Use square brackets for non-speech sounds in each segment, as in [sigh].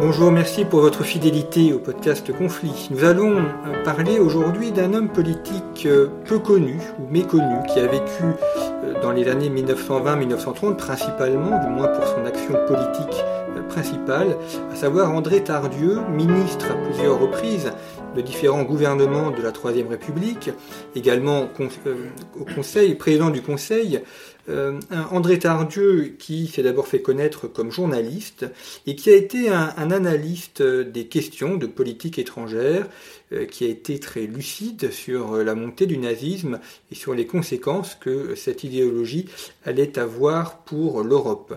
Bonjour, merci pour votre fidélité au podcast Conflit. Nous allons euh, parler aujourd'hui d'un homme politique euh, peu connu ou méconnu qui a vécu euh, dans les années 1920-1930 principalement, du moins pour son action politique à savoir André Tardieu, ministre à plusieurs reprises de différents gouvernements de la Troisième République, également au Conseil, président du Conseil, euh, André Tardieu qui s'est d'abord fait connaître comme journaliste et qui a été un, analyste des questions de politique étrangère, euh, qui a été très lucide sur la montée du nazisme et sur les conséquences que cette idéologie allait avoir pour l'Europe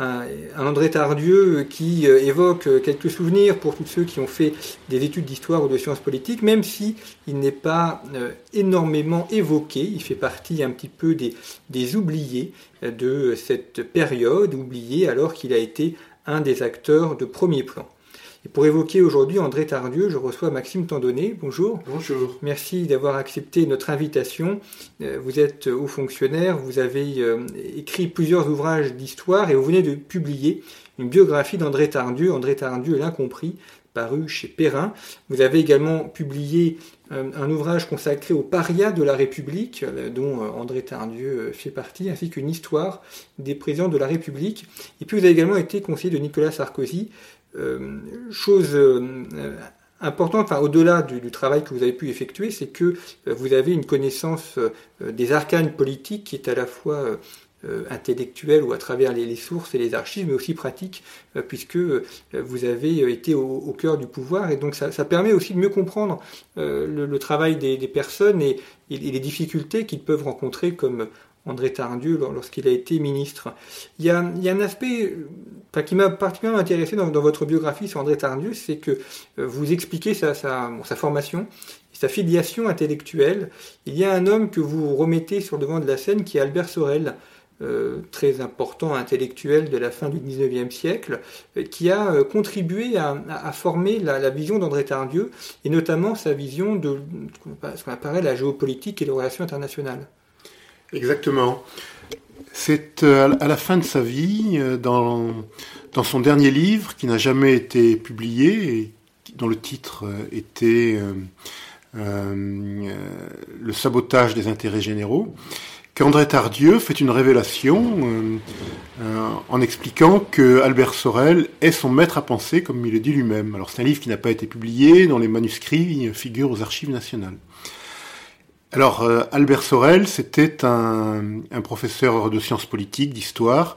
un, André Tardieu qui euh, évoque euh, quelques souvenirs pour tous ceux qui ont fait des études d'histoire ou de sciences politiques, même si il n'est pas euh, énormément évoqué, il fait partie un petit peu des, des oubliés de cette période, oubliés alors qu'il a été un des acteurs de premier plan. Et pour évoquer aujourd'hui André Tardieu, je reçois Maxime Tandonnet. Bonjour. Bonjour. Merci d'avoir accepté notre invitation. Euh, vous êtes haut fonctionnaire, vous avez euh, écrit plusieurs ouvrages d'histoire et vous venez de publier une biographie d'André Tardieu, André Tardieu l'incompris, paru chez Perrin. Vous avez également publié euh, un ouvrage consacré aux parias de la République, dont André Tardieu fait partie, ainsi qu'une histoire des présidents de la République. Et puis vous avez également été conseiller de Nicolas Sarkozy chose euh, importante, enfin, au-delà du, travail que vous avez pu effectuer, c'est que euh, vous avez une connaissance des arcanes politiques qui est à la fois intellectuelle ou à travers les, sources et les archives, mais aussi pratique, puisque vous avez été au, cœur du pouvoir, et donc ça, permet aussi de mieux comprendre le, travail des, personnes et, les difficultés qu'ils peuvent rencontrer comme André Tardieu lorsqu'il a été ministre. Il y a, un aspect qui m'a particulièrement intéressé dans, votre biographie sur André Tardieu, c'est que euh, vous expliquez sa, formation, sa filiation intellectuelle. Il y a un homme que vous remettez sur le devant de la scène qui est Albert Sorel, euh, très important intellectuel de la fin du XIXe siècle, euh, qui a contribué à, former la, vision d'André Tardieu, et notamment sa vision de ce qu'on apparaît la géopolitique et les relations internationales. Exactement. C'est euh, à la fin de sa vie, euh, dans, son dernier livre, qui n'a jamais été publié, et dont le titre euh, était Le sabotage des intérêts généraux, qu'André Tardieu fait une révélation en expliquant que Albert Sorel est son maître à penser, comme il le dit lui-même. Alors c'est un livre qui n'a pas été publié, dont les manuscrits figurent aux archives nationales. Alors, euh, Albert Sorel, c'était un, professeur de sciences politiques, d'histoire,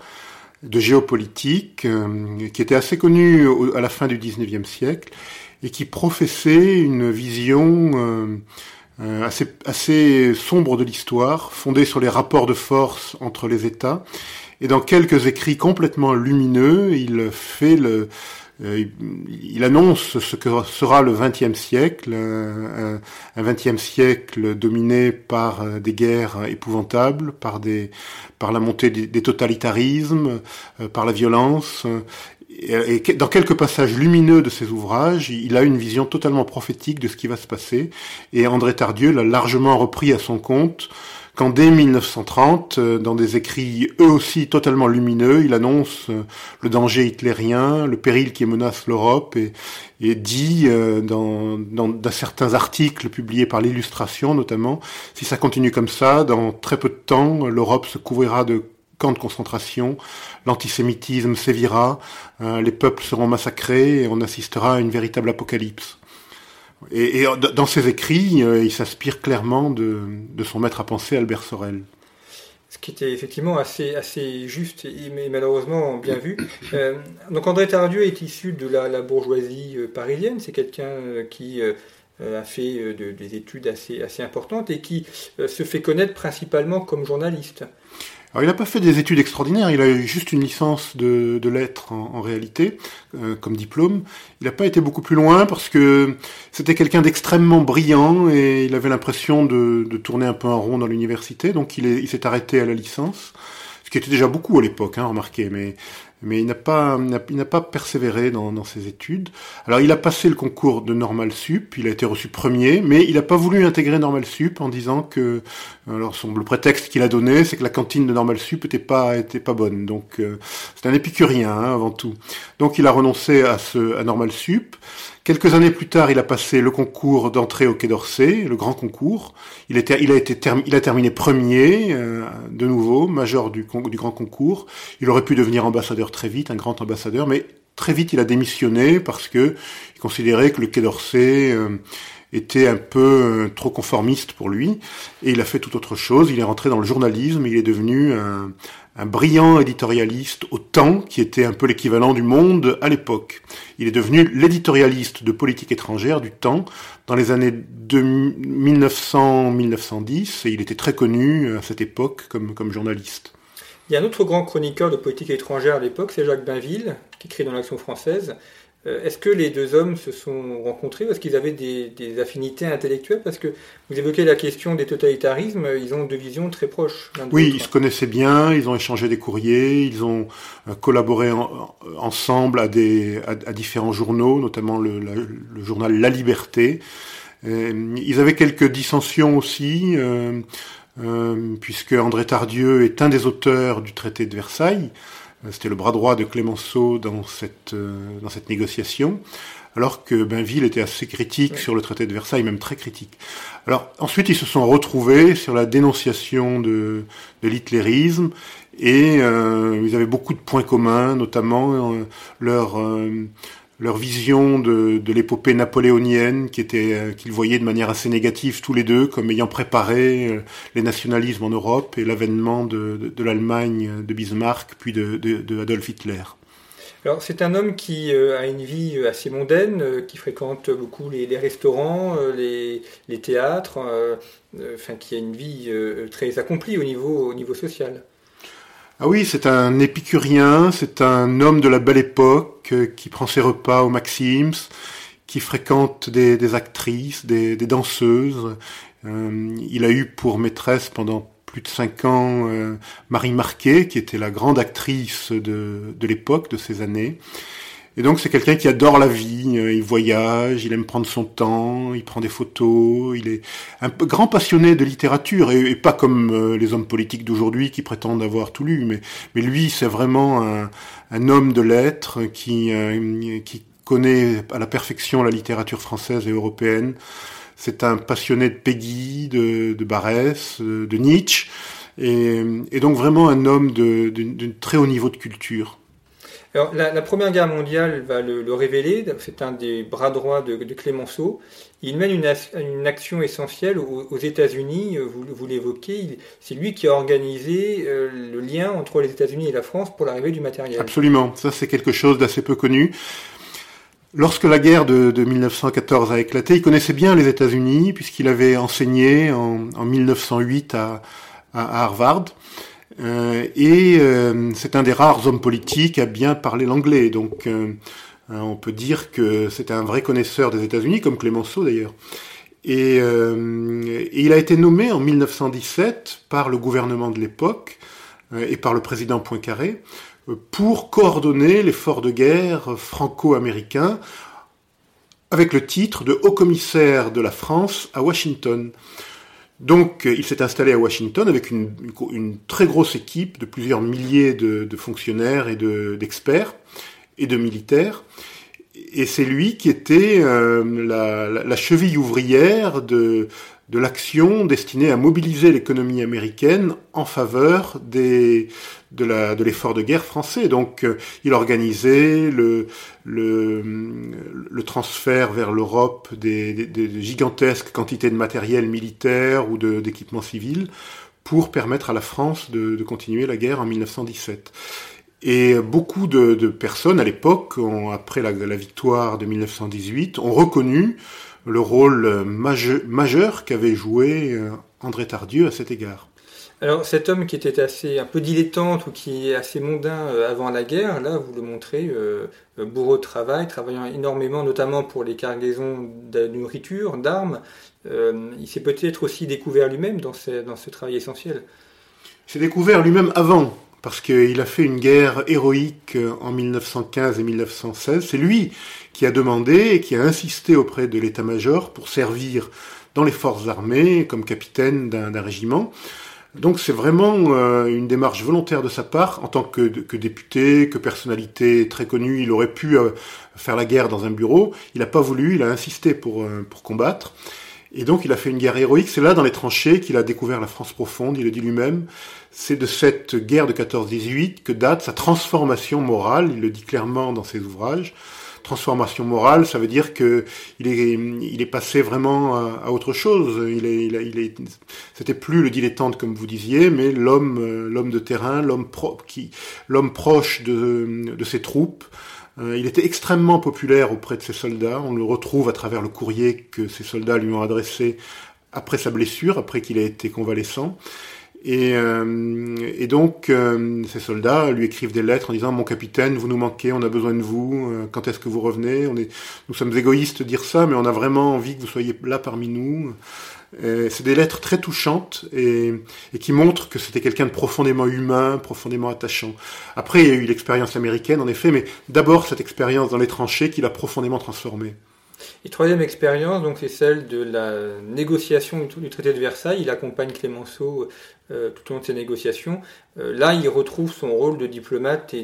de géopolitique, euh, qui était assez connu à la fin du XIXe siècle et qui professait une vision euh, assez, assez sombre de l'histoire, fondée sur les rapports de force entre les États. Et dans quelques écrits complètement lumineux, il fait le, il annonce ce que sera le XXe siècle, un XXe siècle dominé par euh, des guerres épouvantables, par des, par la montée des, totalitarismes, euh, par la violence. Et dans quelques passages lumineux de ses ouvrages, il a une vision totalement prophétique de ce qui va se passer. Et André Tardieu l'a largement repris à son compte quand dès 1930, euh, dans des écrits eux aussi totalement lumineux, il annonce euh, le danger hitlérien, le péril qui menace l'Europe, et, dit euh, dans, certains articles publiés par l'illustration notamment, si ça continue comme ça, dans très peu de temps, l'Europe se couvrira de camps de concentration, l'antisémitisme sévira, les peuples seront massacrés et on assistera à une véritable apocalypse. Et, dans ses écrits, euh, il s'inspire clairement de, son maître à penser, Albert Sorel. Ce qui était effectivement assez, juste et malheureusement bien vu. Euh, donc André Tardieu est issu de la, bourgeoisie euh, parisienne. C'est quelqu'un qui a fait des études assez, assez importantes et qui se fait connaître principalement comme journaliste. Alors, il n'a pas fait des études extraordinaires, il a eu juste une licence de, lettres en, réalité, euh, comme diplôme. Il n'a pas été beaucoup plus loin parce que c'était quelqu'un d'extrêmement brillant et il avait l'impression de, de, tourner un peu en rond dans l'université, donc il s'est arrêté à la licence, ce qui était déjà beaucoup à l'époque, hein, remarquez, mais mais il n'a pas, il n'a pas persévéré dans, dans, ses études. Alors il a passé le concours de Normal Sup, il a été reçu premier, mais il n'a pas voulu intégrer Normal Sup en disant que, alors son, le prétexte qu'il a donné, c'est que la cantine de Normal Sup était pas, était pas bonne. Donc euh, c'est un épicurien hein, avant tout. Donc il a renoncé à ce, à Normal Sup. Quelques années plus tard, il a passé le concours d'entrée au Quai d'Orsay, le grand concours. Il, a, été il a terminé premier, euh, de nouveau, major du, du grand concours. Il aurait pu devenir ambassadeur très vite, un grand ambassadeur, mais très vite il a démissionné parce que il considérait que le Quai d'Orsay euh, était un peu euh, trop conformiste pour lui, et il a fait tout autre chose. Il est rentré dans le journalisme, il est devenu un, un brillant éditorialiste au temps, qui était un peu l'équivalent du Monde à l'époque. Il est devenu l'éditorialiste de politique étrangère du temps dans les années 1900-1910, et il était très connu à cette époque comme, comme journaliste. Il y a un autre grand chroniqueur de politique étrangère à l'époque, c'est Jacques Bainville, qui écrit dans l'Action française. Euh, est-ce que les deux hommes se sont rencontrés Est-ce qu'ils avaient des, affinités intellectuelles? Parce que vous évoquez la question des totalitarismes, ils ont deux visions très proches. Oui, ils se connaissaient bien, ils ont échangé des courriers, ils ont euh, collaboré ensemble à, des, à, différents journaux, notamment le, journal La Liberté. Euh, ils avaient quelques dissensions aussi, puisque André Tardieu est un des auteurs du traité de Versailles. C'était le bras droit de Clémenceau dans cette, euh, dans cette négociation, alors que Bainville était assez critique sur le traité de Versailles, même très critique. Alors ensuite, ils se sont retrouvés sur la dénonciation de, de l'hitlérisme, et euh, ils avaient beaucoup de points communs, notamment euh, leur leur vision de, l'épopée napoléonienne, qui était euh, qu'ils voyaient de manière assez négative tous les deux, comme ayant préparé euh, les nationalismes en Europe et l'avènement de, l'Allemagne de Bismarck, puis de, Adolf Hitler. Alors c'est un homme qui euh, a une vie assez mondaine, qui fréquente beaucoup les, restaurants, les, théâtres, enfin qui a une vie très accomplie au niveau social. Ah oui, c'est un épicurien, c'est un homme de la belle époque euh, qui prend ses repas au Maxims, qui fréquente des, actrices, des, danseuses. Euh, il a eu pour maîtresse pendant plus de cinq ans euh, Marie Marquet, qui était la grande actrice de, de l'époque, de ces années. Et donc c'est quelqu'un qui adore la vie, euh, il voyage, il aime prendre son temps, il prend des photos, il est un grand passionné de littérature et, pas comme euh, les hommes politiques d'aujourd'hui qui prétendent avoir tout lu, mais, lui c'est vraiment un, homme de lettres qui, euh, qui connaît à la perfection la littérature française et européenne. C'est un passionné de Peggy, de, de Barès, de, Nietzsche, et, donc vraiment un homme d'un très haut niveau de culture. Alors, la, Première Guerre mondiale va le, révéler, c'est un des bras droits de, Clémenceau. Il mène une, action essentielle aux, États-Unis, euh, vous, l'évoquez, c'est lui qui a organisé euh, le lien entre les États-Unis et la France pour l'arrivée du matériel. Absolument, ça c'est quelque chose d'assez peu connu. Lorsque la guerre de, 1914 a éclaté, il connaissait bien les États-Unis puisqu'il avait enseigné en, 1908 à Harvard. Euh, et euh, c'est un des rares hommes politiques à bien parler l'anglais. Donc euh, on peut dire que c'est un vrai connaisseur des États-Unis, comme Clémenceau d'ailleurs. Et, et, il a été nommé en 1917 par le gouvernement de l'époque et par le président Poincaré pour coordonner l'effort de guerre franco-américain avec le titre de haut commissaire de la France à Washington. Donc euh, il s'est installé à Washington avec une, très grosse équipe de plusieurs milliers de, fonctionnaires et d'experts et de militaires. Et c'est lui qui était euh, la, cheville ouvrière de, de l'action destinée à mobiliser l'économie américaine en faveur des, de, l'effort de guerre français. Donc euh, il organisait le, transfert vers l'Europe des, gigantesques quantités de matériel militaire ou d'équipements civils pour permettre à la France de, continuer la guerre en 1917. Et beaucoup de, personnes à l'époque, après la, victoire de 1918, ont reconnu le rôle majeur, majeur qu'avait joué euh, André Tardieu à cet égard. Alors cet homme qui était assez un peu dilettante ou qui est assez mondain euh, avant la guerre, là vous le montrez, euh, bourreau de travail, travaillant énormément notamment pour les cargaisons de nourriture, d'armes. il s'est peut-être aussi découvert lui-même dans dans ce travail essentiel. Il s'est découvert lui-même avant parce qu'il a fait une guerre héroïque en 1915 et 1916. C'est lui qui a demandé et qui a insisté auprès de l'état-major pour servir dans les forces armées comme capitaine d'un régiment. Donc c'est vraiment euh, une démarche volontaire de sa part. En tant que, député, que personnalité très connue, il aurait pu euh, faire la guerre dans un bureau. Il n'a pas voulu, il a insisté pour, euh, pour combattre. Et donc il a fait une guerre héroïque. C'est là, dans les tranchées, qu'il a découvert la France profonde, il le dit lui-même. C'est de cette guerre de 14-18 que date sa transformation morale, il le dit clairement dans ses ouvrages transformation morale, ça veut dire que il est, il est passé vraiment à, autre chose. Il est, il, est, c'était plus le dilettante comme vous disiez, mais l'homme, euh, l'homme de terrain, l'homme proche de, de ses troupes. Euh, il était extrêmement populaire auprès de ses soldats. On le retrouve à travers le courrier que ses soldats lui ont adressé après sa blessure, après qu'il a été convalescent. Et, euh, donc, euh, ces soldats lui écrivent des lettres en disant Mon capitaine, vous nous manquez, on a besoin de vous, euh, quand est-ce que vous revenez? On est, Nous sommes égoïstes de dire ça, mais on a vraiment envie que vous soyez là parmi nous. C'est des lettres très touchantes et, et qui montrent que c'était quelqu'un de profondément humain, profondément attachant. Après, il y a eu l'expérience américaine, en effet, mais d'abord cette expérience dans les tranchées qui l'a profondément transformé. Et troisième expérience, donc c'est celle de la négociation du traité de Versailles. Il accompagne Clémenceau euh, tout au long de ces négociations. Euh, là, il retrouve son rôle de diplomate et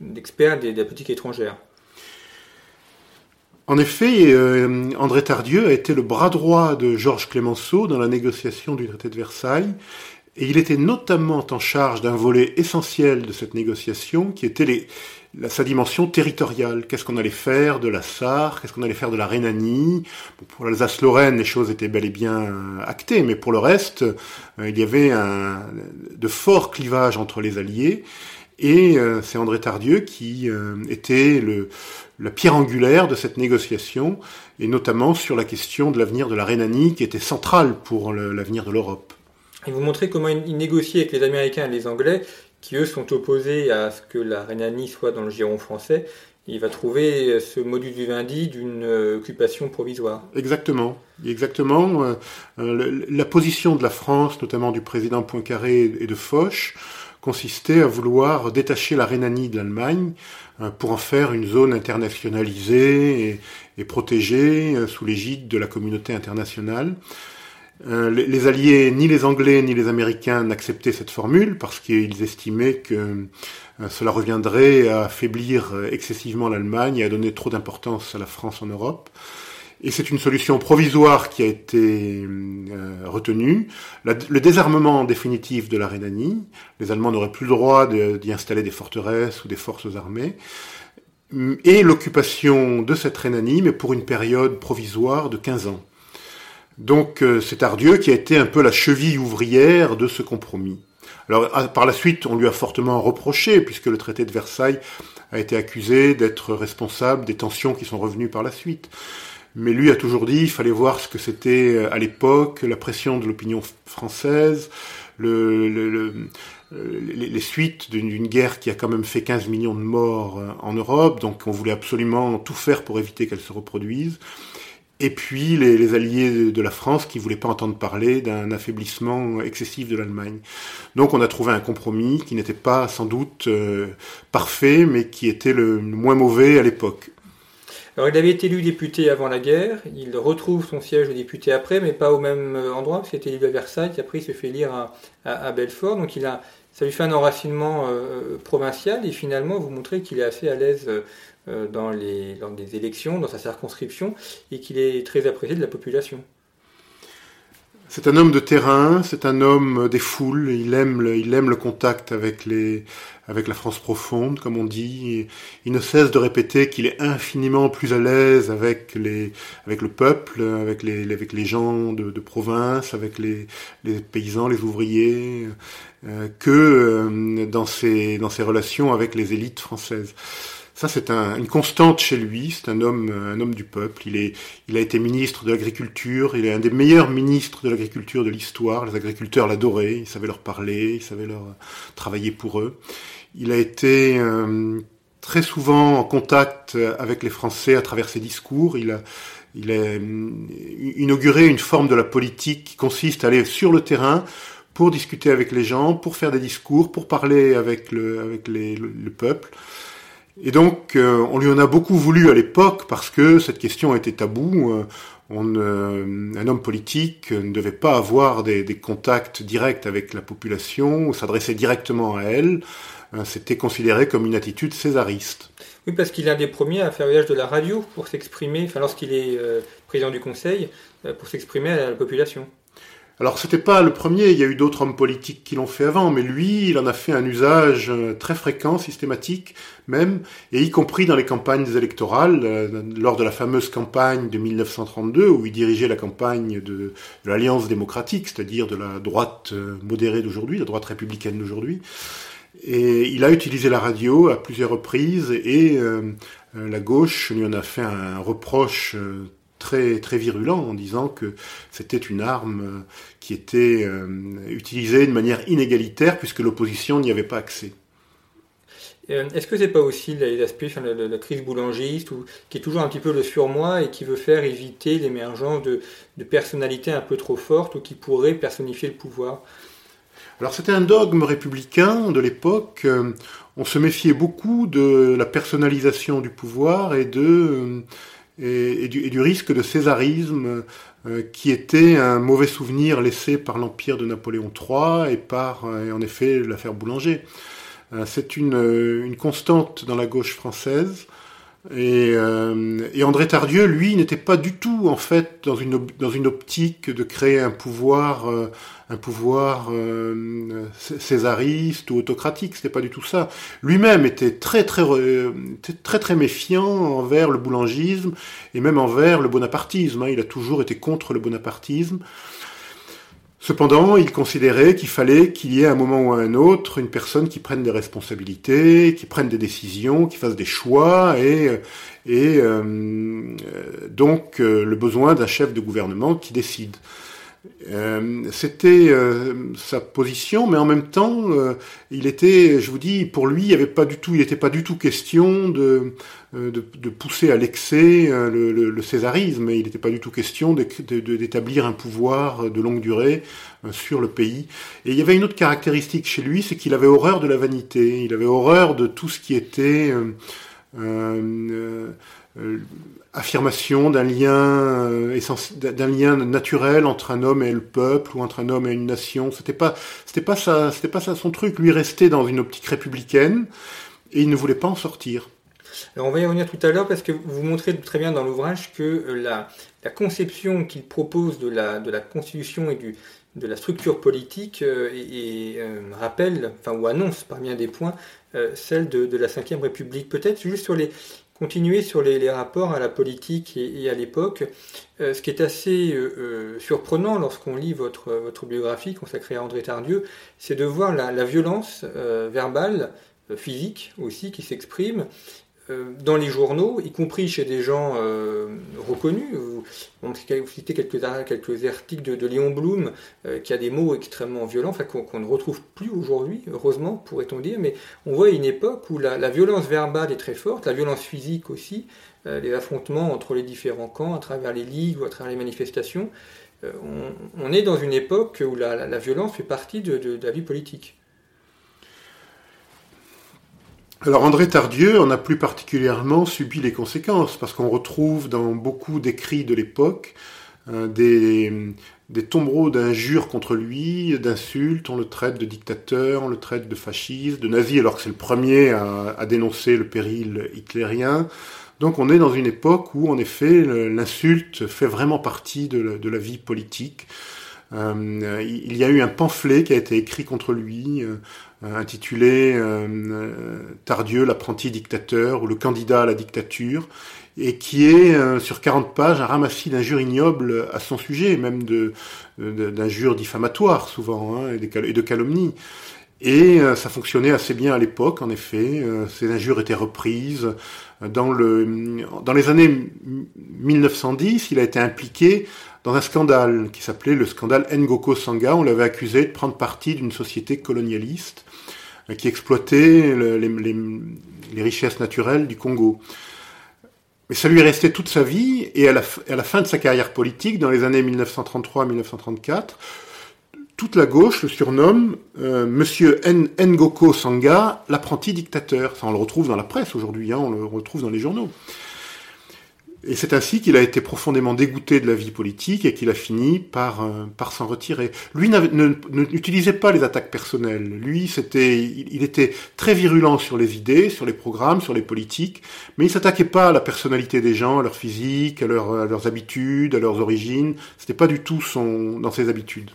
d'expert de, la politique étrangère. En effet, euh, André Tardieu a été le bras droit de Georges Clémenceau dans la négociation du traité de Versailles, et il était notamment en charge d'un volet essentiel de cette négociation, qui était les, sa dimension territoriale. Qu'est-ce qu'on allait faire de la Sarre? Qu'est-ce qu'on allait faire de la Rhénanie? Pour l'Alsace-Lorraine, les choses étaient bel et bien euh, actées, mais pour le reste, euh, il y avait un, de forts clivages entre les alliés. Et euh, c'est André Tardieu qui était le, la pierre angulaire de cette négociation, et notamment sur la question de l'avenir de la Rhénanie, qui était centrale pour l'avenir de l'Europe. Et vous montrez comment il négociait avec les Américains et les Anglais qui eux sont opposés à ce que la Rhénanie soit dans le giron français, il va trouver ce modus vivendi d'une euh, occupation provisoire. Exactement. Exactement. Euh, euh, la position de la France, notamment du président Poincaré et de Foch, consistait à vouloir détacher la Rhénanie de l'Allemagne pour en faire une zone internationalisée et protégée sous l'égide de la communauté internationale. Euh, les Alliés, ni les Anglais ni les Américains n'acceptaient cette formule parce qu'ils estimaient que euh, cela reviendrait à affaiblir euh, excessivement l'Allemagne et à donner trop d'importance à la France en Europe. Et c'est une solution provisoire qui a été retenue. le désarmement définitif de la Rhénanie, les Allemands n'auraient plus le droit d'y installer des forteresses ou des forces armées, et l'occupation de cette Rhénanie, mais pour une période provisoire de 15 ans. Donc euh, c'est Ardieu qui a été un peu la cheville ouvrière de ce compromis. Alors par la suite, on lui a fortement reproché, puisque le traité de Versailles a été accusé d'être responsable des tensions qui sont revenues par la suite. Mais lui a toujours dit, il fallait voir ce que c'était euh, à l'époque, la pression de l'opinion française, le, le, les, suites d'une guerre qui a quand même fait 15 millions de morts euh, en Europe, donc on voulait absolument tout faire pour éviter qu'elle se reproduise et puis les, alliés de la France qui voulaient pas entendre parler d'un affaiblissement excessif de l'Allemagne. Donc on a trouvé un compromis qui n'était pas sans doute euh, parfait, mais qui était le moins mauvais à l'époque. Alors il avait été élu député avant la guerre, il retrouve son siège de député après, mais pas au même euh, endroit, parce qu'il était élu à Versailles, puis après il se fait lire à, Belfort, donc il a, ça lui fait un enracinement euh, provincial, et finalement vous montrez qu'il est assez à l'aise dans, les, dans des élections, dans sa circonscription, et qu'il est très apprécié de la population. C'est un homme de terrain, c'est un homme des foules, il aime le, il aime le contact avec, les, avec la France profonde, comme on dit. Il ne cesse de répéter qu'il est infiniment plus à l'aise avec, les, avec le peuple, avec les, avec les gens de, de province, avec les, les paysans, les ouvriers, euh, que euh, dans, ses, dans ses relations avec les élites françaises. Ça, c'est une constante chez lui. C'est un homme, un homme du peuple. Il, est, il a été ministre de l'agriculture. Il est un des meilleurs ministres de l'agriculture de l'histoire. Les agriculteurs l'adoraient. Il savait leur parler. Il savait leur travailler pour eux. Il a été euh, très souvent en contact avec les Français à travers ses discours. Il a, il a euh, inauguré une forme de la politique qui consiste à aller sur le terrain pour discuter avec les gens, pour faire des discours, pour parler avec le, avec le, peuple. Et donc, euh, on lui en a beaucoup voulu à l'époque parce que cette question était tabou. Euh, euh, un homme politique ne devait pas avoir des, contacts directs avec la population s'adresser directement à elle. C'était considéré comme une attitude césariste. Oui, parce qu'il est un des premiers à faire usage de la radio pour s'exprimer, enfin lorsqu'il est président du Conseil, pour s'exprimer à la population. Alors c'était pas le premier, il y a eu d'autres hommes politiques qui l'ont fait avant, mais lui, il en a fait un usage euh, très fréquent, systématique même, et y compris dans les campagnes électorales, euh, lors de la fameuse campagne de 1932, où il dirigeait la campagne de, l'Alliance démocratique, c'est-à-dire de la droite euh, modérée d'aujourd'hui, la droite républicaine d'aujourd'hui. Et il a utilisé la radio à plusieurs reprises, et la gauche lui en a fait un reproche très, très virulent en disant que c'était une arme euh, qui était euh, utilisée de manière inégalitaire puisque l'opposition n'y avait pas accès. Euh, est-ce que c'est pas aussi l'aspect de la, crise boulangiste ou, qui est toujours un petit peu le surmoi et qui veut faire éviter l'émergence de, de, personnalités un peu trop fortes ou qui pourraient personnifier le pouvoir? Alors c'était un dogme républicain de l'époque. On se méfiait beaucoup de la personnalisation du pouvoir et de et, du, risque de césarisme euh, qui était un mauvais souvenir laissé par l'empire de Napoléon III et par, euh, en effet, l'affaire Boulanger. Euh, c'est une, constante dans la gauche française. Et, et André Tardieu, lui, n'était pas du tout, en fait, dans une, dans une optique de créer un pouvoir un pouvoir euh, césariste ou autocratique, c'était pas du tout ça. Lui-même était très très très très méfiant envers le boulangisme et même envers le bonapartisme. Hein. Il a toujours été contre le bonapartisme. Cependant, il considérait qu'il fallait qu'il y ait à un moment ou à un autre une personne qui prenne des responsabilités, qui prenne des décisions, qui fasse des choix, et, et euh, donc euh, le besoin d'un chef de gouvernement qui décide. Euh, c'était euh, sa position, mais en même temps, euh, il était, je vous dis, pour lui, il n'y avait pas du tout, il n'était pas du tout question de, de, pousser à l'excès le, le, césarisme. Il n'était pas du tout question d'établir un pouvoir de longue durée sur le pays. Et il y avait une autre caractéristique chez lui, c'est qu'il avait horreur de la vanité. Il avait horreur de tout ce qui était affirmation d'un lien euh, d'un lien naturel entre un homme et le peuple ou entre un homme et une nation. C'était pas c'était pas ça c'était pas ça son truc. Lui restait dans une optique républicaine et il ne voulait pas en sortir. Alors on va y revenir tout à l'heure parce que vous montrez très bien dans l'ouvrage que euh, la, conception qu'il propose de la, constitution et de la structure politique et, rappelle, enfin ou annonce par bien des points, celle de, de la Ve République. Peut-être juste sur les, continuer sur les, rapports à la politique et, à l'époque. Euh, ce qui est assez euh, euh, surprenant lorsqu'on lit votre, votre biographie consacrée à André Tardieu, c'est de voir la, violence verbale, physique aussi, qui s'exprime dans les journaux, y compris chez des gens euh, reconnus. Vous, citez quelques, quelques articles de, Léon Blum euh, qui a des mots extrêmement violents, qu'on ne retrouve plus aujourd'hui, heureusement, pourrait-on dire, mais on voit une époque où la, violence verbale est très forte, la violence physique aussi, les affrontements entre les différents camps à travers les ligues ou à travers les manifestations. On, est dans une époque où la, violence fait partie de la vie politique. Alors André Tardieu en a plus particulièrement subi les conséquences, parce qu'on retrouve dans beaucoup d'écrits de l'époque euh, des, tombereaux d'injures contre lui, d'insultes, on le traite de dictateur, on le traite de fasciste, de nazi, alors que c'est le premier à, dénoncer le péril hitlérien. Donc on est dans une époque où en effet l'insulte fait vraiment partie de la, de la vie politique. Euh, il y a eu un pamphlet qui a été écrit contre lui, euh, intitulé euh, Tardieu, l'apprenti dictateur ou le candidat à la dictature, et qui est sur 40 pages un ramassis d'injures ignobles à son sujet, même d'injures diffamatoires souvent, hein, et, de calomnies. Et ça fonctionnait assez bien à l'époque, en effet. ces injures étaient reprises. Dans, le, dans les années 1910, il a été impliqué dans un scandale qui s'appelait le scandale Ngoko Sanga. On l'avait accusé de prendre parti d'une société colonialiste euh, qui exploitait les, richesses naturelles du Congo. Mais ça lui est resté toute sa vie, et à la, fin de sa carrière politique, dans les années 1933-1934, toute la gauche le surnomme euh, Monsieur Ngoko Sanga, l'apprenti dictateur. Ça, on le retrouve dans la presse aujourd'hui, hein, on le retrouve dans les journaux. Et c'est ainsi qu'il a été profondément dégoûté de la vie politique et qu'il a fini par, euh, par s'en retirer. Lui n'utilisait pas les attaques personnelles. Lui, c'était, il, était très virulent sur les idées, sur les programmes, sur les politiques, mais il s'attaquait pas à la personnalité des gens, à leur physique, à, à leurs habitudes, à leurs origines. C'était pas du tout son, dans ses habitudes.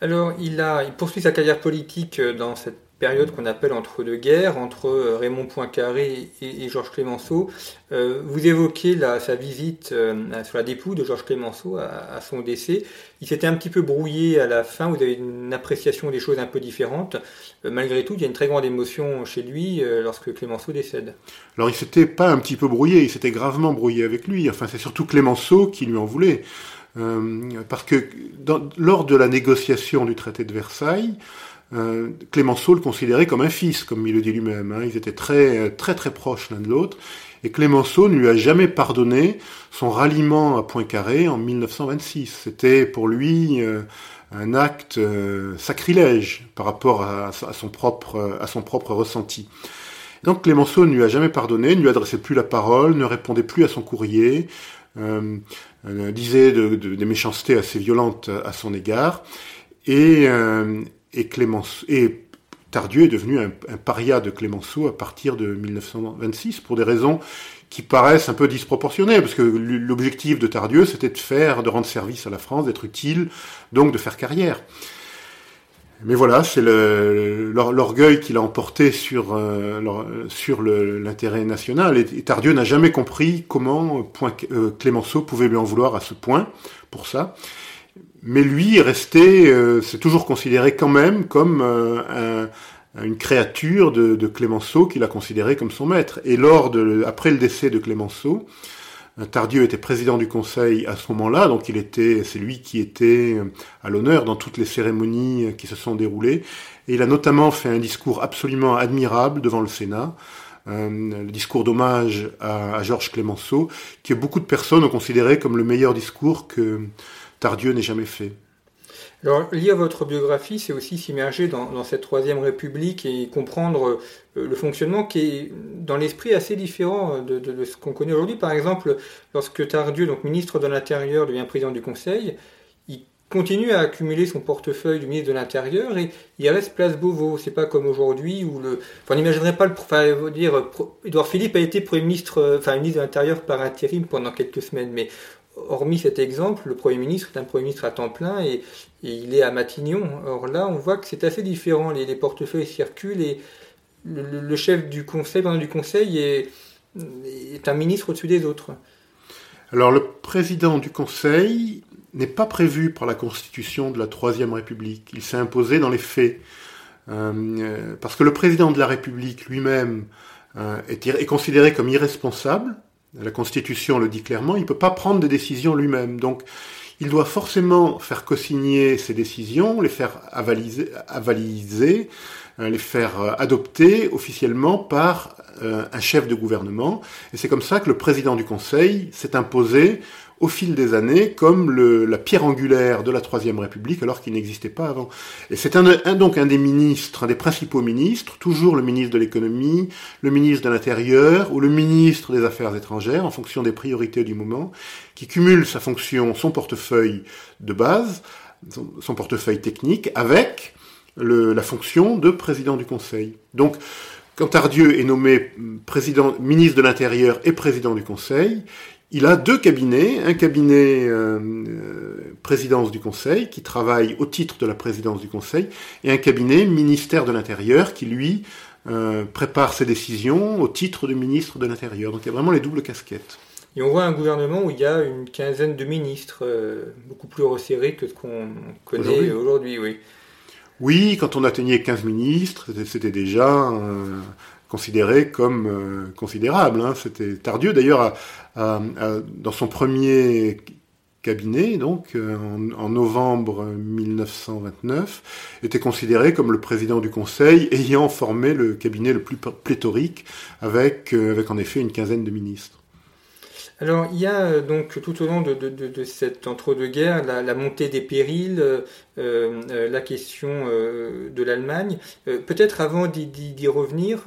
Alors, il, a, il poursuit sa carrière politique euh, dans cette période qu'on appelle entre deux guerres, entre euh, Raymond Poincaré et, Georges Clémenceau. Euh, vous évoquez sa visite sur la dépouille de Georges Clémenceau à, son décès. Il s'était un petit peu brouillé à la fin, vous avez une appréciation des choses un peu différentes. malgré tout, il y a une très grande émotion chez lui lorsque Clémenceau décède. Alors il s'était pas un petit peu brouillé, il s'était gravement brouillé avec lui. Enfin, c'est surtout Clémenceau qui lui en voulait. Euh, parce que lors de la négociation du traité de Versailles, euh, Clémenceau le considérait comme un fils, comme il le dit lui-même. Hein. Ils étaient très très très proches l'un de l'autre. Et Clémenceau ne lui a jamais pardonné son ralliement à Poincaré en 1926. C'était pour lui euh, un acte euh, sacrilège par rapport à, son propre à son propre ressenti. Donc Clémenceau ne lui a jamais pardonné, ne lui adressait plus la parole, ne répondait plus à son courrier, euh, euh, disait de, des méchancetés assez violentes à son égard. Et, euh, et, Clémence, et Tardieu est devenu un, paria de Clémenceau à partir de 1926 pour des raisons qui paraissent un peu disproportionnées, parce que l'objectif de Tardieu, c'était de faire, de rendre service à la France, d'être utile, donc de faire carrière. Mais voilà, c'est l'orgueil qu'il a emporté sur, euh, sur l'intérêt national. Et, Tardieu n'a jamais compris comment euh, Clémenceau pouvait lui en vouloir à ce point pour ça. Mais lui est resté, euh, c'est toujours considéré quand même comme une créature de, de Clémenceau qu'il a considéré comme son maître. Et lors de, après le décès de Clémenceau, Tardieu était président du Conseil à ce moment-là, donc il était, c'est lui qui était euh, à l'honneur dans toutes les cérémonies euh, qui se sont déroulées. Et il a notamment fait un discours absolument admirable devant le Sénat, euh, le discours d'hommage à, Georges Clémenceau, que beaucoup de personnes ont considéré comme le meilleur discours que Tardieu n'ait jamais fait. Alors, lire votre biographie, c'est aussi s'immerger dans, cette troisième république et comprendre euh, le fonctionnement qui est dans l'esprit assez différent de, ce qu'on connaît aujourd'hui. Par exemple, lorsque Tardieu, donc ministre de l'Intérieur, devient président du Conseil, il continue à accumuler son portefeuille du ministre de l'Intérieur et il reste place Beauvau. C'est pas comme aujourd'hui où le, enfin, on n'imaginerait pas le, enfin, dire, Édouard Philippe a été premier ministre, enfin, ministre de l'Intérieur par intérim pendant quelques semaines, mais hormis cet exemple, le Premier ministre est un Premier ministre à temps plein et, il est à Matignon. Or là, on voit que c'est assez différent. Les, portefeuilles circulent et le, chef du conseil, du conseil, est, un ministre au-dessus des autres. Alors le président du conseil n'est pas prévu par la constitution de la Troisième République. Il s'est imposé dans les faits. Euh, parce que le président de la République lui-même euh, est considéré comme irresponsable la Constitution le dit clairement, il ne peut pas prendre des décisions lui-même. Donc, il doit forcément faire co-signer ses décisions, les faire avaliser, avaliser euh, les faire euh, adopter officiellement par euh, un chef de gouvernement. Et c'est comme ça que le président du Conseil s'est imposé au fil des années comme la pierre angulaire de la Troisième République, alors qu'il n'existait pas avant. Et c'est donc un des ministres, un des principaux ministres, toujours le ministre de l'économie, le ministre de l'Intérieur ou le ministre des Affaires étrangères, en fonction des priorités du moment, qui cumule sa fonction, son portefeuille de base, son, portefeuille technique, avec la fonction de président du Conseil. Donc, quand Tardieu est nommé ministre de l'Intérieur et président du Conseil, il a deux cabinets, un cabinet euh, euh, présidence du Conseil qui travaille au titre de la présidence du Conseil et un cabinet ministère de l'Intérieur qui lui euh, prépare ses décisions au titre du ministre de l'Intérieur. Donc il y a vraiment les doubles casquettes. Et on voit un gouvernement où il y a une quinzaine de ministres, beaucoup plus resserré que ce qu'on connaît aujourd'hui, oui. Oui, quand on atteignait 15 ministres, c'était déjà considéré comme euh, considérable. Hein. C'était Tardieu d'ailleurs dans son premier cabinet, donc euh, en, novembre 1929, était considéré comme le président du Conseil ayant formé le cabinet le plus pléthorique, avec, euh, avec en effet une quinzaine de ministres. Alors, il y a euh, donc tout au long de, de, de, cette entre-deux-guerres la, la, montée des périls, euh, euh, la question de l'Allemagne. Peut-être avant d'y revenir,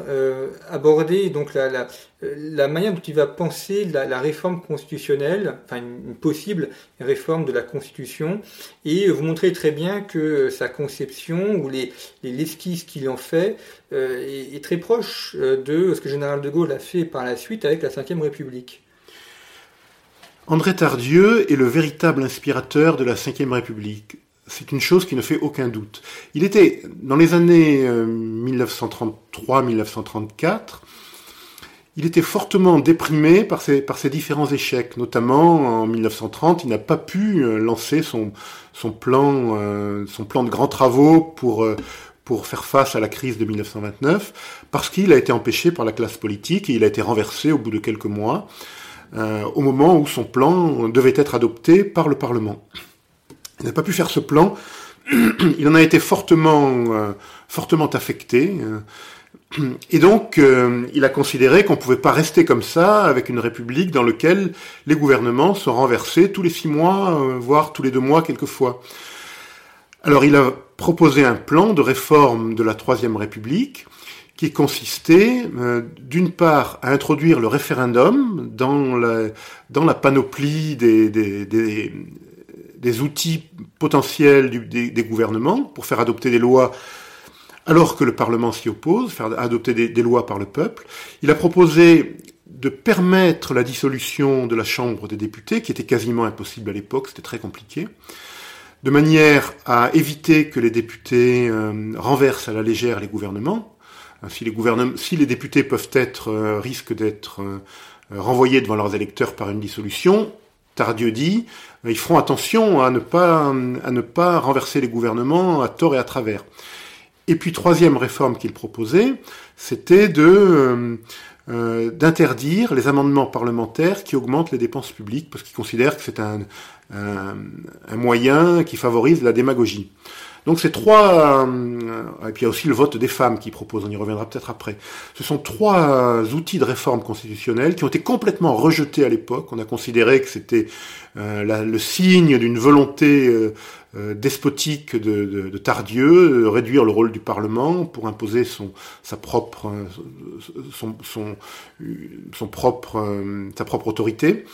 aborder donc la, la, la, manière dont il va penser la, réforme constitutionnelle, enfin une possible réforme de la Constitution, et vous montrer très bien que sa conception ou les l'esquisse qu'il en fait est, très proche de ce que général de Gaulle a fait par la suite avec la Ve République. André Tardieu est le véritable inspirateur de la Ve République. C'est une chose qui ne fait aucun doute. Il était, dans les années 1933-1934, euh, il était fortement déprimé par ses, différents échecs. Notamment, en 1930, il n'a pas pu euh, lancer son, son, plan, euh, son plan de grands travaux pour faire face à la crise de 1929, parce qu'il a été empêché par la classe politique et il a été renversé au bout de quelques mois. Euh, au moment où son plan devait être adopté par le Parlement. Il n'a pas pu faire ce plan. [clears throat] Il en a été fortement, euh, affecté. Euh, et donc, il a considéré qu'on ne pouvait pas rester comme ça avec une république dans laquelle les gouvernements sont renversés tous les six mois, voire tous les deux mois quelquefois. Alors, il a proposé un plan de réforme de la Troisième République qui consistait euh, d'une part à introduire le référendum dans la, panoplie des, outils potentiels des, gouvernements pour faire adopter des lois alors que le Parlement s'y oppose, faire adopter des, lois par le peuple. Il a proposé de permettre la dissolution de la Chambre des députés, qui était quasiment impossible à l'époque, c'était très compliqué, de manière à éviter que les députés euh, renversent à la légère les gouvernements, si les, gouvernements, si les députés peuvent être, euh, risquent d'être euh, renvoyés devant leurs électeurs par une dissolution, Tardieu dit, euh, ils feront attention à ne pas, renverser les gouvernements à tort et à travers. Et puis troisième réforme qu'il proposait, c'était d'interdire les amendements parlementaires qui augmentent les dépenses publiques parce qu'il considère que c'est un, moyen qui favorise la démagogie. Donc ces trois, euh, et puis il y a aussi le vote des femmes qui propose, on y reviendra peut-être après. Ce sont trois outils de réforme constitutionnelle qui ont été complètement rejetés à l'époque. On a considéré que c'était euh, le signe d'une volonté euh, euh despotique de, de, de, Tardieu, de réduire le rôle du Parlement pour imposer son, sa propre, son propre, sa propre autorité.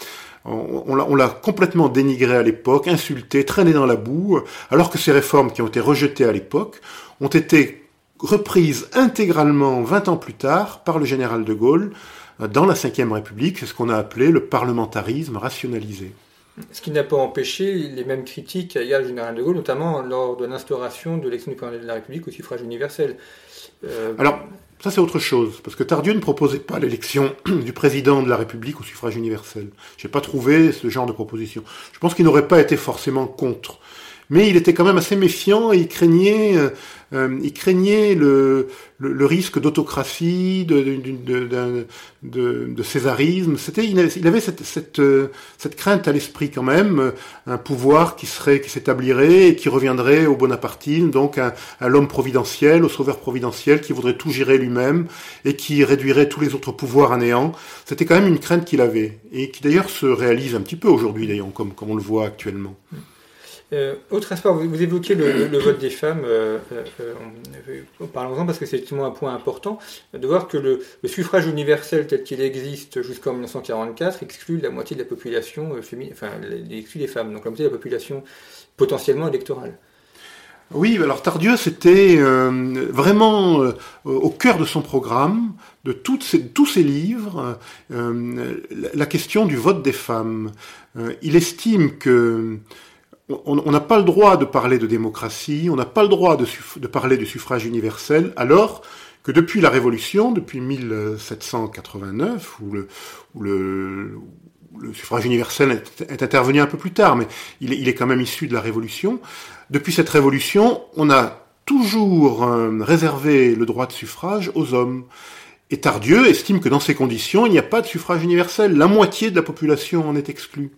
On, l'a complètement dénigré à l'époque, insulté, traîné dans la boue, alors que ces réformes qui ont été rejetées à l'époque ont été reprises intégralement 20 ans plus tard par le général de Gaulle euh, dans la Ve République, c'est ce qu'on a appelé le parlementarisme rationalisé. Ce qui n'a pas empêché les mêmes critiques à le général de Gaulle, notamment lors de l'instauration de l'élection du président de la République au suffrage universel. Euh... Alors, ça, c'est autre chose, parce que Tardieu ne proposait pas l'élection [clears throat] du président de la République au suffrage universel. J'ai pas trouvé ce genre de proposition. Je pense qu'il n'aurait pas été forcément contre mais il était quand même assez méfiant et il craignait, euh, euh il craignait le, risque d'autocratie, de, césarisme. C'était, il avait euh, cette crainte à l'esprit quand même, un pouvoir qui serait, qui s'établirait et qui reviendrait au bonapartisme, donc à, l'homme providentiel, au sauveur providentiel, qui voudrait tout gérer lui-même et qui réduirait tous les autres pouvoirs à néant. C'était quand même une crainte qu'il avait et qui d'ailleurs se réalise un petit peu aujourd'hui d'ailleurs, comme, comme on le voit actuellement. Euh, autre aspect, vous, évoquez le, vote des femmes, euh, euh, parlons-en parce que c'est effectivement un point important, de voir que le, suffrage universel tel qu'il existe jusqu'en 1944 exclut la moitié de la population féminine, enfin, exclut les femmes, donc la moitié de la population potentiellement électorale. Oui, alors Tardieu, c'était vraiment au cœur de son programme, de tous ses livres, la question du vote des femmes. il estime que on n'a pas le droit de parler de démocratie, on n'a pas le droit de, parler du suffrage universel, alors que depuis la Révolution, depuis 1789, où le, suffrage universel est, intervenu un peu plus tard, mais il est, il est, quand même issu de la Révolution, depuis cette Révolution, on a toujours euh, réservé le droit de suffrage aux hommes. Et Tardieu estime que dans ces conditions, il n'y a pas de suffrage universel. La moitié de la population en est exclue.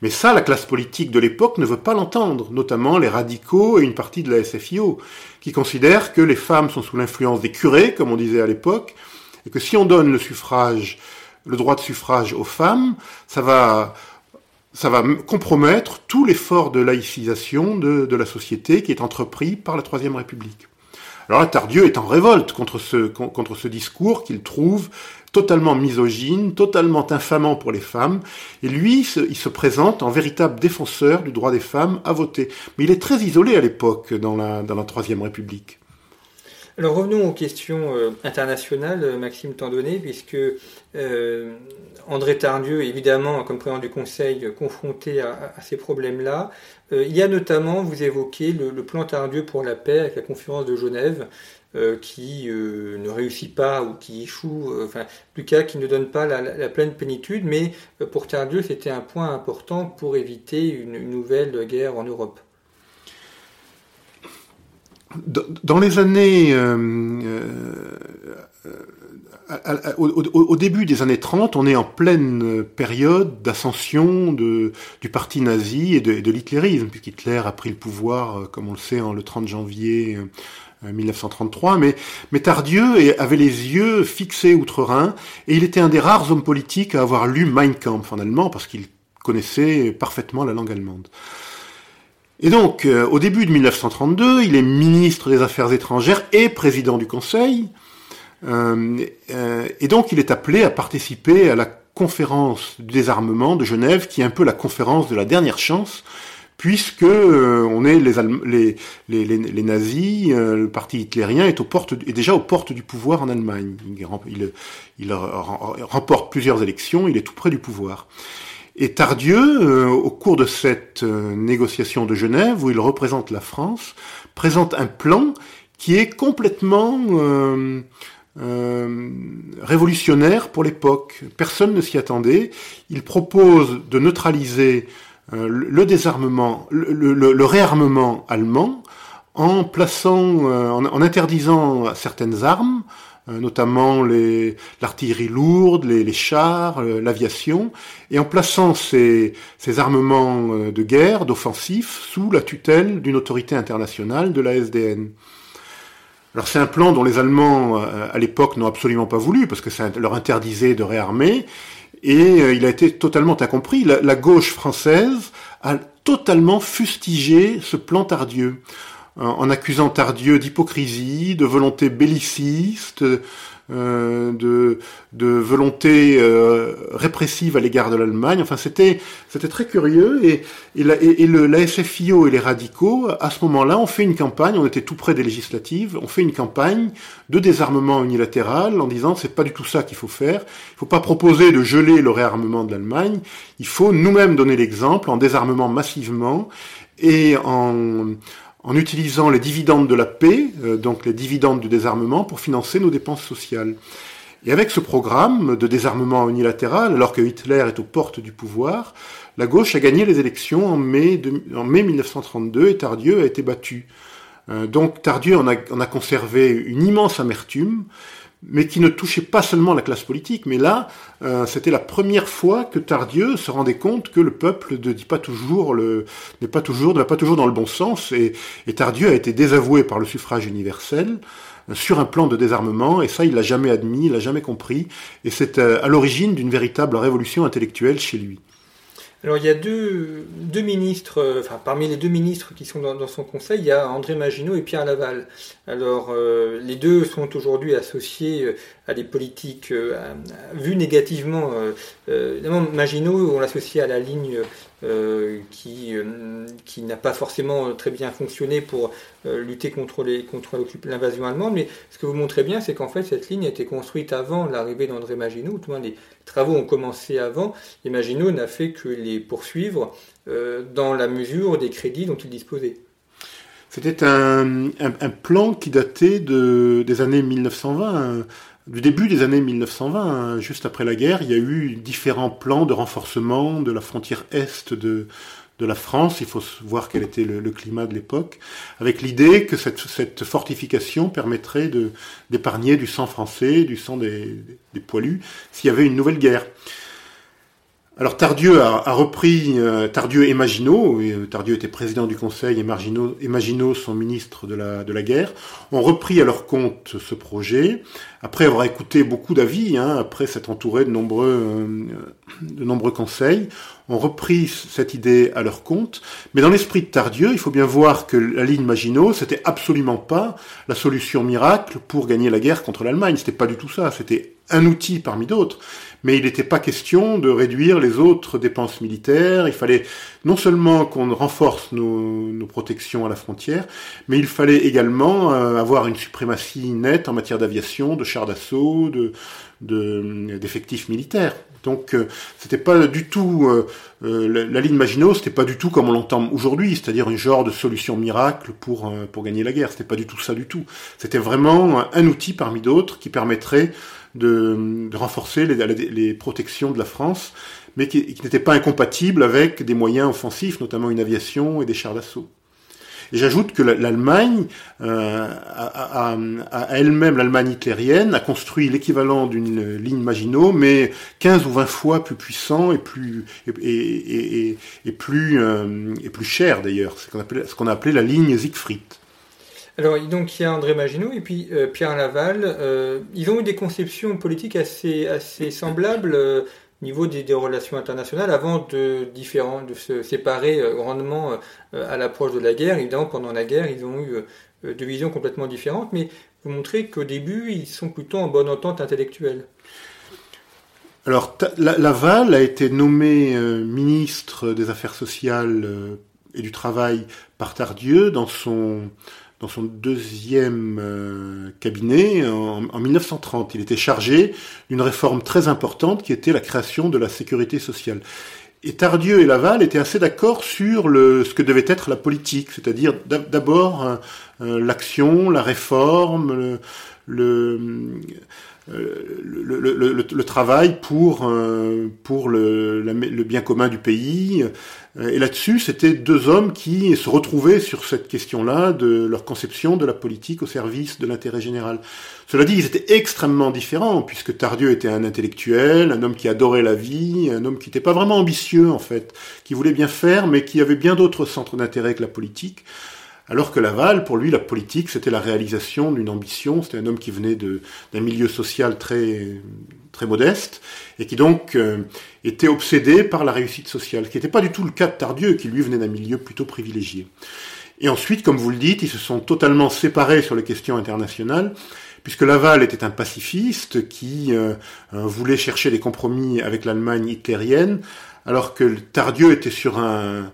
Mais ça, la classe politique de l'époque ne veut pas l'entendre, notamment les radicaux et une partie de la SFIO, qui considèrent que les femmes sont sous l'influence des curés, comme on disait à l'époque, et que si on donne le droit de suffrage aux femmes, ça va, compromettre tout l'effort de laïcisation de, la société qui est entrepris par la Troisième République. Alors là, Tardieu est en révolte contre ce discours qu'il trouve totalement misogyne, totalement infamant pour les femmes, et lui, il se présente en véritable défenseur du droit des femmes à voter. Mais il est très isolé à l'époque dans la, Troisième République. Alors revenons aux questions euh, internationales, euh, Maxime Tandonné, puisque euh, André Tardieu, évidemment, comme président du Conseil, confronté à, ces problèmes-là. il y a notamment, vous évoquez, le, plan Tardieu pour la paix avec la conférence de Genève, qui ne réussit pas ou qui échoue, enfin, du cas qui ne donne pas la, pleine plénitude, mais pour Tardieu, c'était un point important pour éviter une nouvelle guerre en Europe. Dans les années, euh, euh, au, début des années 30, on est en pleine période d'ascension du parti nazi et de, de l'hitlérisme, puisqu'Hitler a pris le pouvoir, euh, comme on le sait, en le 30 janvier 1933, mais, mais Tardieu avait les yeux fixés outre-Rhin, et il était un des rares hommes politiques à avoir lu Mein Kampf en allemand, parce qu'il connaissait parfaitement la langue allemande. Et donc, euh, au début de 1932, il est ministre des Affaires étrangères et président du Conseil. Euh, euh, et donc, il est appelé à participer à la conférence du désarmement de Genève, qui est un peu la conférence de la dernière chance, puisque on est les, les, les, les nazis, le parti hitlérien est, aux portes, est déjà aux portes du pouvoir en Allemagne. Il, il remporte plusieurs élections, il est tout près du pouvoir. Et Tardieu, euh, au cours de cette euh, négociation de Genève, où il représente la France, présente un plan qui est complètement euh, révolutionnaire pour l'époque. Personne ne s'y attendait. Il propose de neutraliser le désarmement, le, réarmement allemand en plaçant, en interdisant certaines armes, euh, notamment l'artillerie lourde, les, chars, euh, l'aviation, et en plaçant ces, ces armements euh, de guerre, d'offensif, sous la tutelle d'une autorité internationale de la SDN. Alors c'est un plan dont les Allemands à l'époque n'ont absolument pas voulu, parce que ça leur interdisait de réarmer, et il a été totalement incompris. La, gauche française a totalement fustigé ce plan tardieux en accusant Tardieu d'hypocrisie, de volonté belliciste, euh, de, de, volonté euh, répressive à l'égard de l'Allemagne. Enfin, c'était c'était très curieux. Et, et, la, et, le, la SFIO et les radicaux, à ce moment-là, ont fait une campagne. On était tout près des législatives. On fait une campagne de désarmement unilatéral en disant c'est pas du tout ça qu'il faut faire. Il faut pas proposer de geler le réarmement de l'Allemagne. Il faut nous-mêmes donner l'exemple en désarmement massivement et en en utilisant les dividendes de la paix, euh, donc les dividendes du désarmement, pour financer nos dépenses sociales. Et avec ce programme de désarmement unilatéral, alors que Hitler est aux portes du pouvoir, la gauche a gagné les élections en mai, en mai 1932 et Tardieu a été battu. Euh, donc Tardieu en a, a conservé une immense amertume, mais qui ne touchait pas seulement la classe politique, mais là, euh, c'était la première fois que Tardieu se rendait compte que le peuple ne dit pas toujours le, n'est pas toujours, ne va pas toujours dans le bon sens, et, Tardieu a été désavoué par le suffrage universel euh, sur un plan de désarmement, et ça, il l'a jamais admis, il l'a jamais compris, et c'est euh, à l'origine d'une véritable révolution intellectuelle chez lui. Alors il y a deux, ministres, euh, enfin parmi les deux ministres qui sont dans, son conseil, il y a André Maginot et Pierre Laval. Alors euh, les deux sont aujourd'hui associés euh, à des politiques vues négativement. Maginot, on l'associe à la ligne qui, qui n'a pas forcément très bien fonctionné pour lutter contre l'invasion allemande, mais ce que vous montrez bien, c'est qu'en fait cette ligne a été construite avant l'arrivée d'André Maginot, tout moins les travaux ont commencé avant, et Maginot n'a fait que les poursuivre euh, dans la mesure des crédits dont il disposait. C'était un, plan qui datait de, des années 1920, du début des années 1920, juste après la guerre. Il y a eu différents plans de renforcement de la frontière est de, la France, il faut voir quel était le, climat de l'époque, avec l'idée que cette, fortification permettrait d'épargner du sang français, du sang des poilus, s'il y avait une nouvelle guerre. Alors Tardieu a, repris, euh, Tardieu et Maginot, euh, Tardieu était président du Conseil et Maginot, son ministre de la, de la guerre, ont repris à leur compte ce projet, après avoir écouté beaucoup d'avis, hein, après s'être entouré de nombreux, euh, de nombreux conseils, ont repris cette idée à leur compte, mais dans l'esprit de Tardieu, il faut bien voir que la ligne Maginot, c'était absolument pas la solution miracle pour gagner la guerre contre l'Allemagne, c'était pas du tout ça, c'était un outil parmi d'autres, mais il n'était pas question de réduire les autres dépenses militaires. Il fallait non seulement qu'on renforce nos, protections à la frontière, mais il fallait également euh, avoir une suprématie nette en matière d'aviation, de chars d'assaut, de, d'effectifs militaires. Donc euh, c'était pas du tout euh, la, ligne Maginot, c'était pas du tout comme on l'entend aujourd'hui, c'est-à-dire un genre de solution miracle pour pour gagner la guerre. C'était pas du tout ça du tout. C'était vraiment un outil parmi d'autres qui permettrait de, renforcer les, protections de la France, mais qui, n'étaient pas incompatibles avec des moyens offensifs, notamment une aviation et des chars d'assaut. Et j'ajoute que l'Allemagne, euh, elle-même, l'Allemagne hitlérienne, a construit l'équivalent d'une ligne Maginot, mais 15 ou 20 fois plus puissant et plus et, euh, plus cher d'ailleurs, ce qu'on a appelé la ligne Siegfried. Alors, donc, il y a André Maginot et puis euh, Pierre Laval. Euh, ils ont eu des conceptions politiques assez, assez semblables euh, au niveau des, relations internationales avant de, différents, de se séparer grandement à l'approche de la guerre. Évidemment, pendant la guerre, ils ont eu deux visions complètement différentes, mais vous montrez qu'au début, ils sont plutôt en bonne entente intellectuelle. Alors, Laval a été nommé ministre des Affaires sociales et du Travail par Tardieu dans son dans son deuxième euh, cabinet en, 1930. Il était chargé d'une réforme très importante qui était la création de la sécurité sociale. Et Tardieu et Laval étaient assez d'accord sur ce que devait être la politique, c'est-à-dire d'abord euh, euh, l'action, la réforme, le, le, travail pour, pour le, bien commun du pays, et là-dessus, c'était deux hommes qui se retrouvaient sur cette question-là de leur conception de la politique au service de l'intérêt général. Cela dit, ils étaient extrêmement différents, puisque Tardieu était un intellectuel, un homme qui adorait la vie, un homme qui n'était pas vraiment ambitieux, en fait, qui voulait bien faire, mais qui avait bien d'autres centres d'intérêt que la politique. Alors que Laval, pour lui, la politique, c'était la réalisation d'une ambition. C'était un homme qui venait d'un milieu social très, très modeste et qui donc euh, était obsédé par la réussite sociale, ce qui n'était pas du tout le cas de Tardieu, qui lui venait d'un milieu plutôt privilégié. Et ensuite, comme vous le dites, ils se sont totalement séparés sur les questions internationales, puisque Laval était un pacifiste qui euh, euh, voulait chercher des compromis avec l'Allemagne hitlérienne, alors que Tardieu était sur un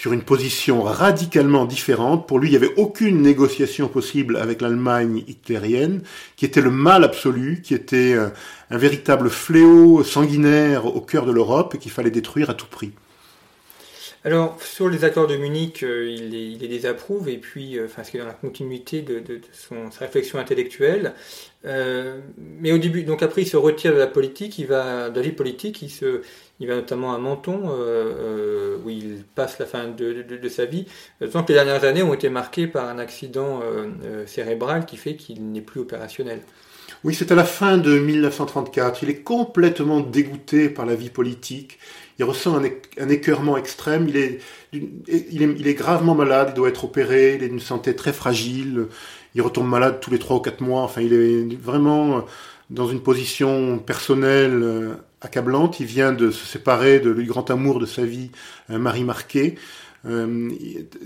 sur une position radicalement différente. Pour lui, il n'y avait aucune négociation possible avec l'Allemagne hitlérienne, qui était le mal absolu, qui était euh, un véritable fléau sanguinaire au cœur de l'Europe et qu'il fallait détruire à tout prix. Alors, sur les accords de Munich, euh, il, les, il, les, désapprouve, et puis, euh, enfin, ce qui est dans la continuité de, de, son, sa réflexion intellectuelle. mais au début, donc après, il se retire de la politique, il va, de la vie politique, il se, il va notamment à Menton, euh, euh, où il passe la fin de, sa vie. Tant que les dernières années ont été marquées par un accident euh, cérébral qui fait qu'il n'est plus opérationnel. Oui, c'est à la fin de 1934. Il est complètement dégoûté par la vie politique. Il ressent un, écœurement extrême. Il est, il, est, gravement malade. Il doit être opéré. Il est d'une santé très fragile. Il retombe malade tous les trois ou quatre mois. Enfin, il est vraiment dans une position personnelle accablante. Il vient de se séparer de le grand amour de sa vie, Marie Marquet. Euh,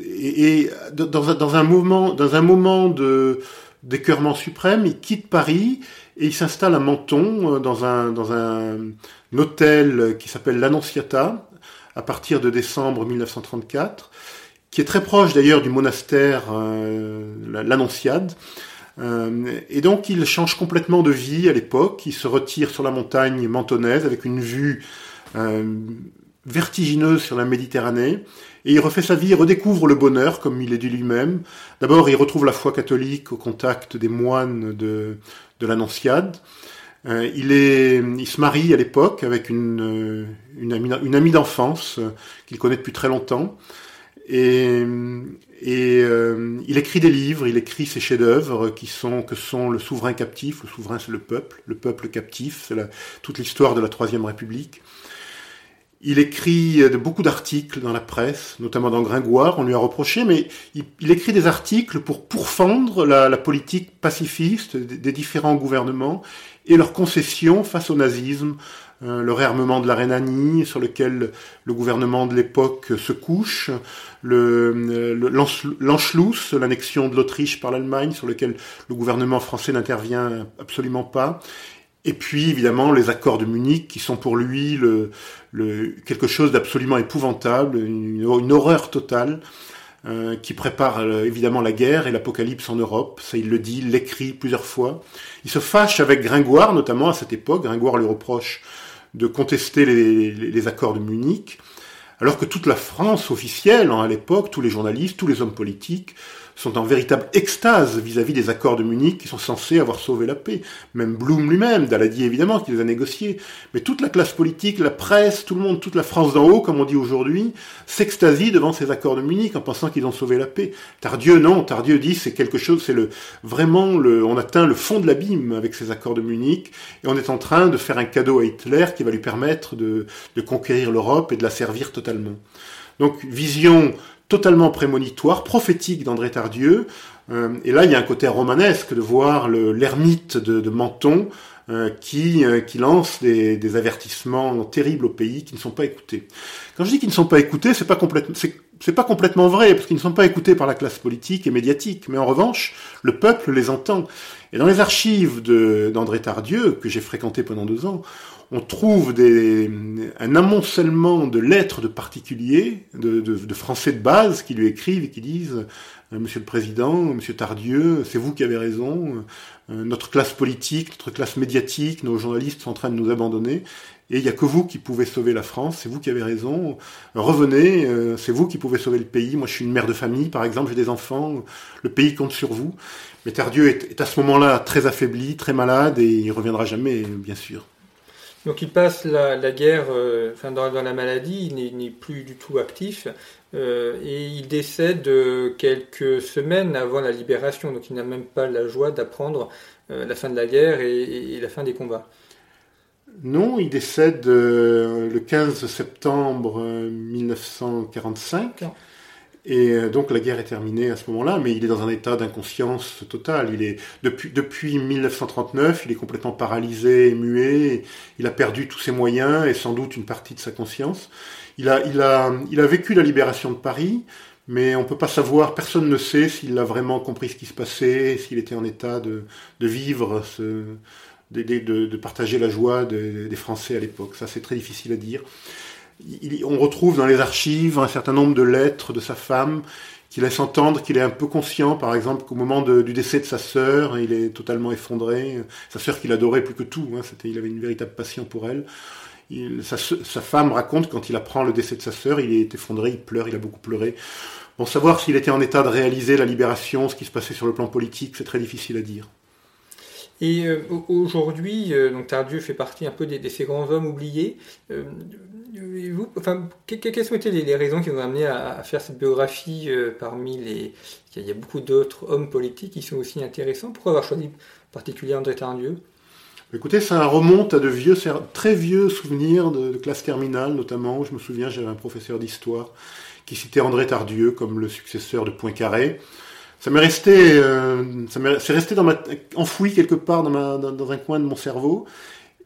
et, dans, un, dans, un mouvement, dans un moment de d'écœurement suprême, il quitte Paris et il s'installe à Menton euh, dans un hôtel qui s'appelle l'Annonciata à partir de décembre 1934, qui est très proche d'ailleurs du monastère euh, l'Annonciade. Euh, et donc il change complètement de vie à l'époque, il se retire sur la montagne mentonnaise avec une vue vertigineuse sur la Méditerranée, et il refait sa vie, il redécouvre le bonheur, comme il est dit lui-même. D'abord, il retrouve la foi catholique au contact des moines de, de l'Annonciade. Euh, il, est, il se marie à l'époque avec une, une amie, d'enfance qu'il connaît depuis très longtemps. Et, euh, il écrit des livres, il écrit ses chefs-d'œuvre qui sont que sont le souverain captif. Le souverain, c'est le peuple, le peuple captif, c'est toute l'histoire de la Troisième République. Il écrit de beaucoup d'articles dans la presse, notamment dans Gringoire, on lui a reproché, mais il, écrit des articles pour pourfendre la, politique pacifiste des, différents gouvernements et leurs concessions face au nazisme, euh, le réarmement de la Rhénanie, sur lequel le gouvernement de l'époque se couche, le, l'Anschluss, l'annexion de l'Autriche par l'Allemagne, sur lequel le gouvernement français n'intervient absolument pas, et puis évidemment les accords de Munich qui sont pour lui le, le quelque chose d'absolument épouvantable, une, horreur totale, euh, qui prépare euh, évidemment la guerre et l'apocalypse en Europe. Ça il le dit, il l'écrit plusieurs fois. Il se fâche avec Gringoire notamment à cette époque. Gringoire lui reproche de contester les, les, les accords de Munich, alors que toute la France officielle hein, à l'époque, tous les journalistes, tous les hommes politiques sont en véritable extase vis-à-vis des accords de Munich qui sont censés avoir sauvé la paix. Même Blum lui-même, Daladier évidemment, qui les a négociés. Mais toute la classe politique, la presse, tout le monde, toute la France d'en haut, comme on dit aujourd'hui, s'extasie devant ces accords de Munich en pensant qu'ils ont sauvé la paix. Tardieu, non. Tardieu dit c'est quelque chose, c'est le, vraiment le, on atteint le fond de l'abîme avec ces accords de Munich et on est en train de faire un cadeau à Hitler qui va lui permettre de, de conquérir l'Europe et de la servir totalement. Donc, vision totalement prémonitoire, prophétique d'André Tardieu. Euh, et là, il y a un côté romanesque de voir l'ermite de, de, Menton euh, qui, euh, qui lance des, des, avertissements terribles au pays qui ne sont pas écoutés. Quand je dis qu'ils ne sont pas écoutés, c'est pas complètement, c'est pas complètement vrai parce qu'ils ne sont pas écoutés par la classe politique et médiatique, mais en revanche, le peuple les entend. Et dans les archives d'André Tardieu que j'ai fréquenté pendant deux ans, on trouve des, un amoncellement de lettres de particuliers, de, Français de base qui lui écrivent et qui disent euh, Monsieur le Président, Monsieur Tardieu, c'est vous qui avez raison, euh, notre classe politique, notre classe médiatique, nos journalistes sont en train de nous abandonner, et il n'y a que vous qui pouvez sauver la France, c'est vous qui avez raison, revenez, euh, c'est vous qui pouvez sauver le pays, moi je suis une mère de famille par exemple, j'ai des enfants, le pays compte sur vous. Mais Tardieu est, à ce moment-là très affaibli, très malade, et il reviendra jamais, bien sûr. Donc il passe la, la guerre euh, enfin, dans, dans, la maladie, il n'est plus du tout actif euh, et il décède euh, quelques semaines avant la libération, donc il n'a même pas la joie d'apprendre euh, la fin de la guerre et, et, la fin des combats. Non, il décède le 15 septembre 1945. Et euh, donc la guerre est terminée à ce moment-là, mais il est dans un état d'inconscience totale. Il est depuis depuis 1939, il est complètement paralysé, muet. Il a perdu tous ses moyens et sans doute une partie de sa conscience. Il a il a il a vécu la libération de Paris, mais on peut pas savoir. Personne ne sait s'il a vraiment compris ce qui se passait, s'il était en état de de vivre ce de, de, de partager la joie des Français à l'époque. Ça, c'est très difficile à dire on retrouve dans les archives un certain nombre de lettres de sa femme qui laissent entendre qu'il est un peu conscient, par exemple, qu'au moment du décès de sa sœur, il est totalement effondré. Sa sœur qu'il adorait plus que tout, hein, il avait une véritable passion pour elle. Sa, sa, femme raconte quand il apprend le décès de sa sœur, il est effondré, il pleure, il a beaucoup pleuré. Bon, savoir s'il était en état de réaliser la libération, ce qui se passait sur le plan politique, c'est très difficile à dire. Et euh, aujourd'hui, euh, donc Tardieu fait partie un peu de, ces grands hommes oubliés. Euh, enfin, quelles ont été les, raisons qui vous ont amené à, faire cette biographie parmi les... Il y a beaucoup d'autres hommes politiques qui sont aussi intéressants? Pourquoi avoir choisi en particulier André Tardieu? Écoutez, ça remonte à de vieux, très vieux souvenirs de, de classe terminale, notamment. Je me souviens, j'avais un professeur d'histoire qui citait André Tardieu comme le successeur de Poincaré. Ça m'est resté, euh, ça m'est resté dans ma, enfoui quelque part dans, ma, dans, un coin de mon cerveau.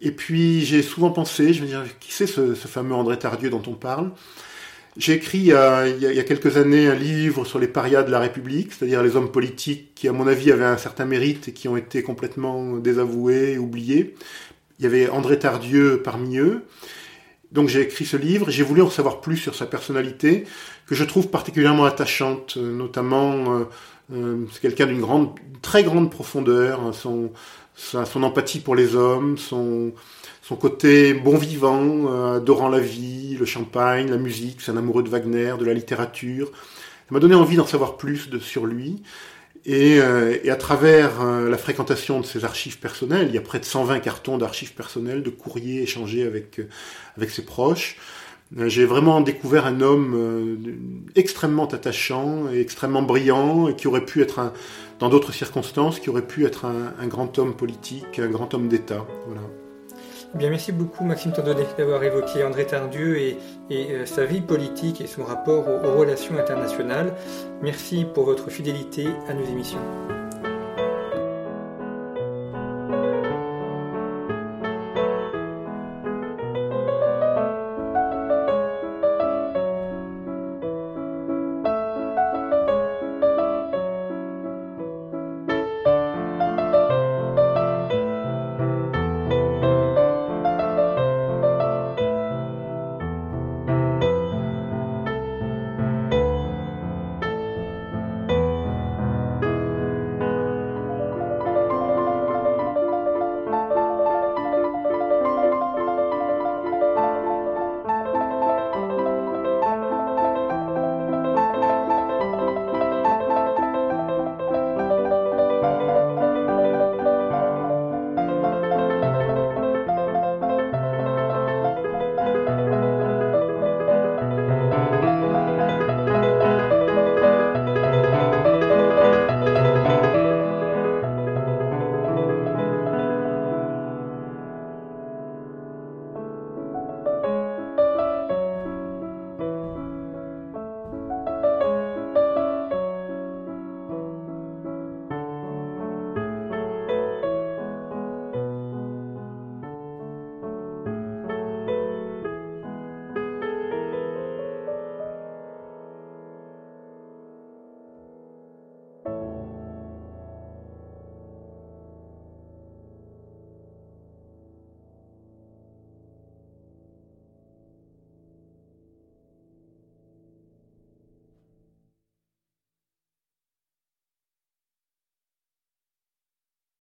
Et puis j'ai souvent pensé, je me dire, qui c'est ce, fameux André Tardieu dont on parle? J'ai écrit il y, a, il y, a, quelques années un livre sur les parias de la République, c'est-à-dire les hommes politiques qui, à mon avis, avaient un certain mérite et qui ont été complètement désavoués, oubliés. Il y avait André Tardieu parmi eux. Donc j'ai écrit ce livre, j'ai voulu en savoir plus sur sa personnalité, que je trouve particulièrement attachante, notamment euh, euh, c'est quelqu'un d'une grande, très grande profondeur, son, sa, son empathie pour les hommes, son, son côté bon vivant, euh, adorant la vie, le champagne, la musique, c'est un amoureux de Wagner, de la littérature. Ça m'a donné envie d'en savoir plus de, sur lui. Et, euh, et à travers euh, la fréquentation de ses archives personnelles, il y a près de 120 cartons d'archives personnelles, de courriers échangés avec, euh, avec ses proches, euh, j'ai vraiment découvert un homme euh, extrêmement attachant et extrêmement brillant et qui aurait pu être un, dans d'autres circonstances, qui aurait pu être un, grand homme politique, un grand homme d'État. Voilà. Bien, merci beaucoup Maxime Tandonnet d'avoir évoqué André Tardieu et, et sa vie politique et son rapport aux relations internationales. Merci pour votre fidélité à nos émissions.